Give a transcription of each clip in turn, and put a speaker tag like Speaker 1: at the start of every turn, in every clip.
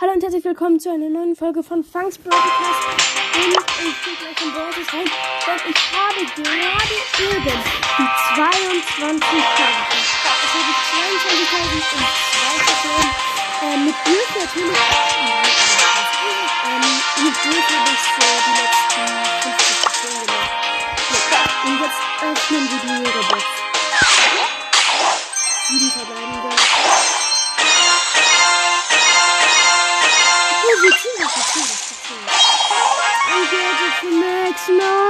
Speaker 1: Hallo und herzlich willkommen zu einer neuen Folge von Funks Broadcast. Und ich gehe gleich in Börses rein, denn ich habe gerade eben die 22 Tage. Ich habe 22.000 und 2 Personen. Äh, mit Glück natürlich. Ähm, mit Glück habe ich für die letzten 50 Stunden gemacht. Ja, und jetzt öffnen wir die Robux. Sieben verbleibende. No.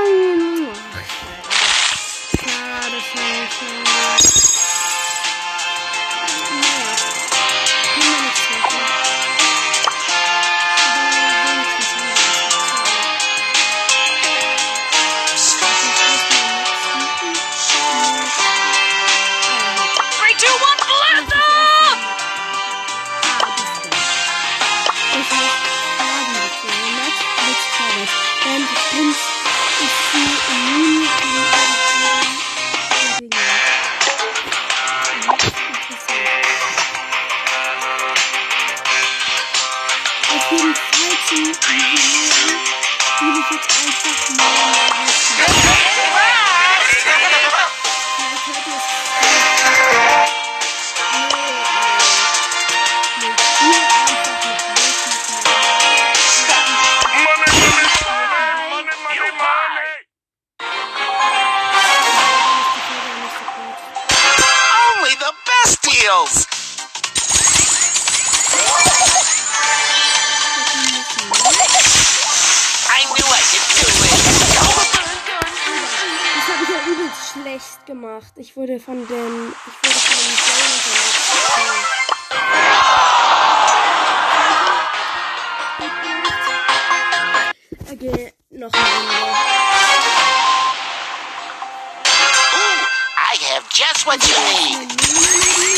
Speaker 1: jeden Fall zum würde ich jetzt einfach mal
Speaker 2: Only the best deals!
Speaker 1: schlecht gemacht. Ich wurde von dem. Ich wurde von dem Jane Okay, noch eine Runde.
Speaker 2: Oh, I have just what you need.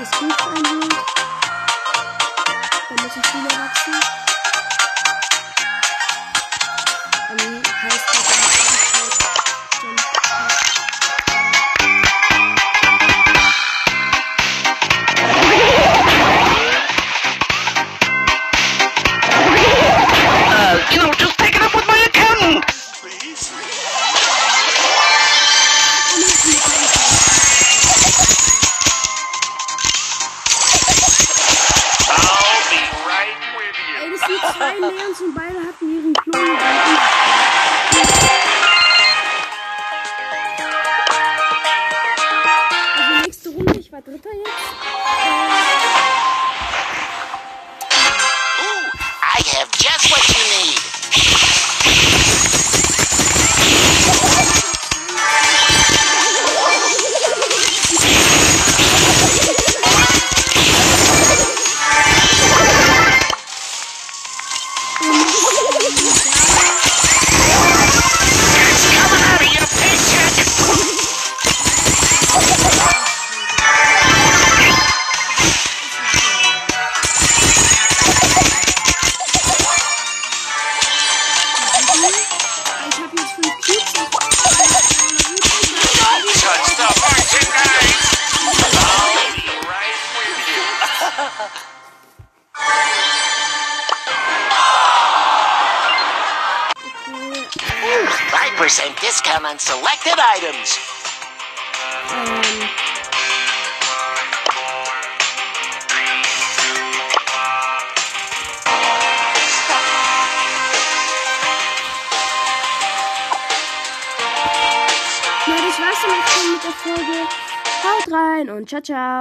Speaker 1: das Gift einholt. Dann muss ich wieder wachsen. Dann heißt das im Ernst und beide hatten ihren Klon. Also nächste Runde, ich war Dritter jetzt.
Speaker 2: Yeah. 5% discount on selected items.
Speaker 1: Um. Ja, das war's mit der Folge. Haut rein und ciao, ciao.